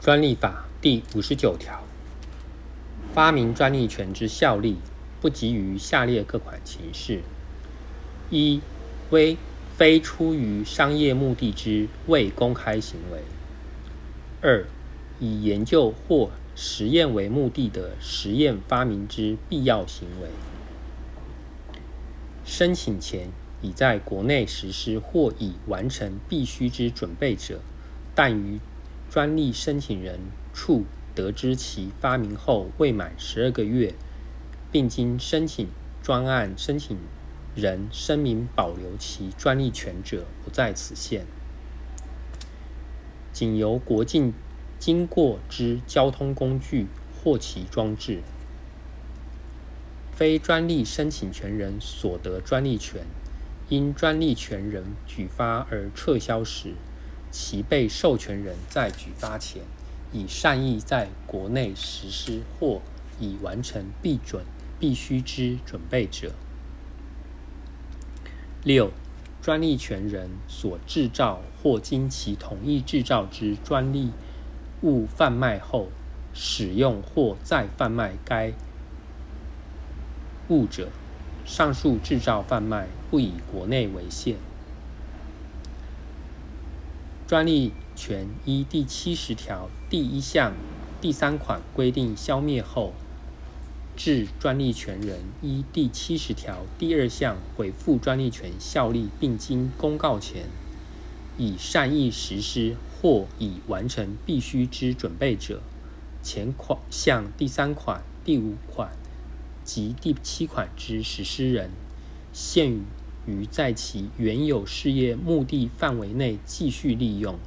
专利法第五十九条，发明专利权之效力，不及于下列各款情事：一、为非出于商业目的之未公开行为；二、以研究或实验为目的的实验发明之必要行为；申请前已在国内实施或已完成必须之准备者，但于专利申请人处得知其发明后未满十二个月，并经申请专案申请人声明保留其专利权者，不在此限。仅由国境经过之交通工具或其装置，非专利申请权人所得专利权，因专利权人举发而撤销时。其被授权人在举发前已善意在国内实施或已完成必准必须之准备者。六、专利权人所制造或经其同意制造之专利物贩卖后，使用或再贩卖该物者，上述制造贩卖不以国内为限。专利权依第七十条第一项第三款规定消灭后，致专利权人依第七十条第二项恢复专利权效力并经公告前，已善意实施或已完成必须之准备者，前款项第三款、第五款及第七款之实施人，限于。于在其原有事业目的范围内继续利用。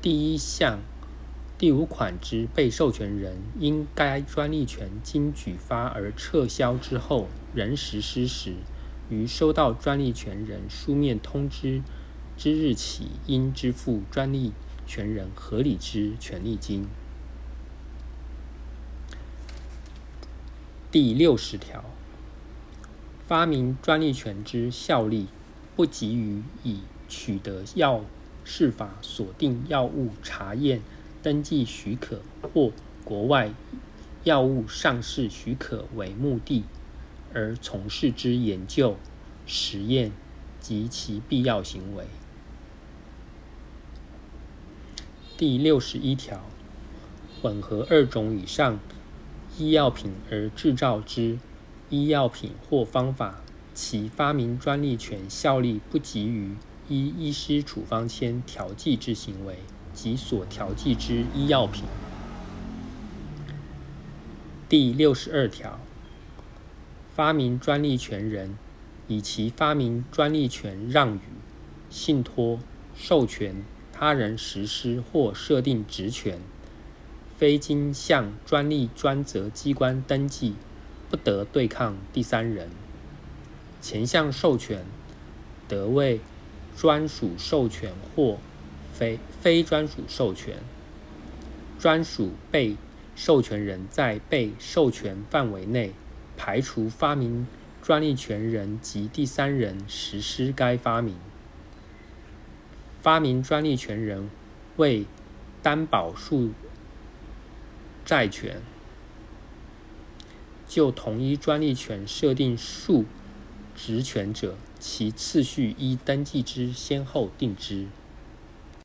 第一项第五款之被授权人，因该专利权经举发而撤销之后仍实施时，于收到专利权人书面通知之日起，应支付专利权人合理之权利金。第六十条。发明专利权之效力，不及于已取得药事法锁定药物查验登记许可或国外药物上市许可为目的，而从事之研究、实验及其必要行为。第六十一条，混合二种以上医药品而制造之。医药品或方法，其发明专利权效力不及于依医师处方签调剂之行为及所调剂之医药品。第六十二条，发明专利权人以其发明专利权让与、信托、授权他人实施或设定职权，非经向专利专责机关登记。不得对抗第三人。前项授权得为专属授权或非非专属授权。专属被授权人在被授权范围内，排除发明专利权人及第三人实施该发明。发明专利权人为担保数债权。就同一专利权设定数职权者，其次序依登记之先后定之。